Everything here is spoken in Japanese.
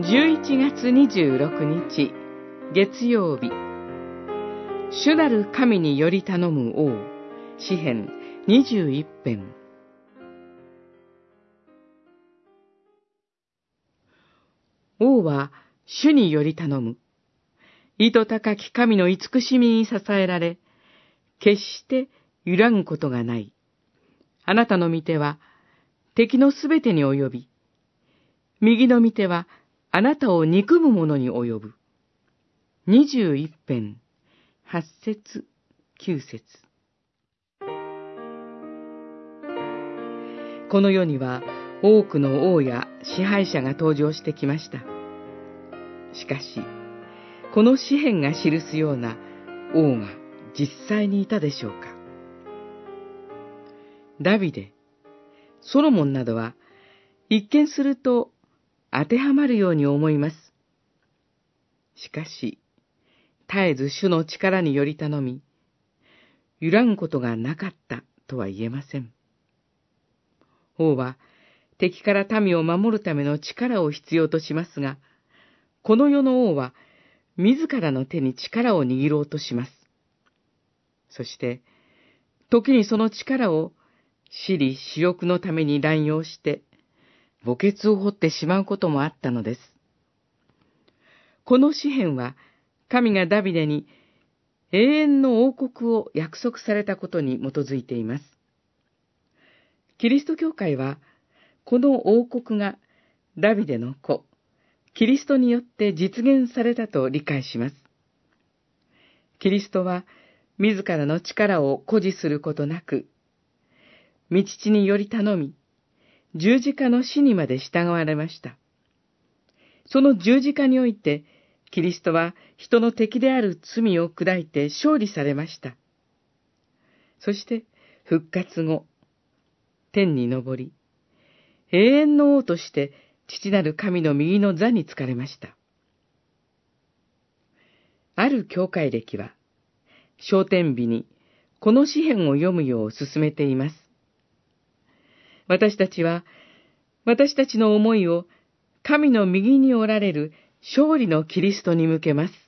11月26日月曜日主なる神により頼む王詩編21編王は主により頼む。意図高き神の慈しみに支えられ、決して揺らぐことがない。あなたの御手は敵のすべてに及び、右の御手はあなたを憎む者に及ぶ。二十一編、八節、九節。この世には多くの王や支配者が登場してきました。しかし、この詩篇が記すような王が実際にいたでしょうかダビデ、ソロモンなどは一見すると当てはまるように思います。しかし、絶えず主の力により頼み、揺らぐことがなかったとは言えません。王は敵から民を守るための力を必要としますが、この世の王は自らの手に力を握ろうとします。そして、時にその力を私利私欲のために乱用して、墓穴を掘ってしまうこともあったのです。この詩篇は、神がダビデに永遠の王国を約束されたことに基づいています。キリスト教会は、この王国がダビデの子、キリストによって実現されたと理解します。キリストは、自らの力を誇示することなく、道地により頼み、十字架の死にまで従われました。その十字架において、キリストは人の敵である罪を砕いて勝利されました。そして復活後、天に昇り、永遠の王として父なる神の右の座につかれました。ある教会歴は、焦点日にこの詩篇を読むよう進めています。私たちは、私たちの思いを神の右におられる勝利のキリストに向けます。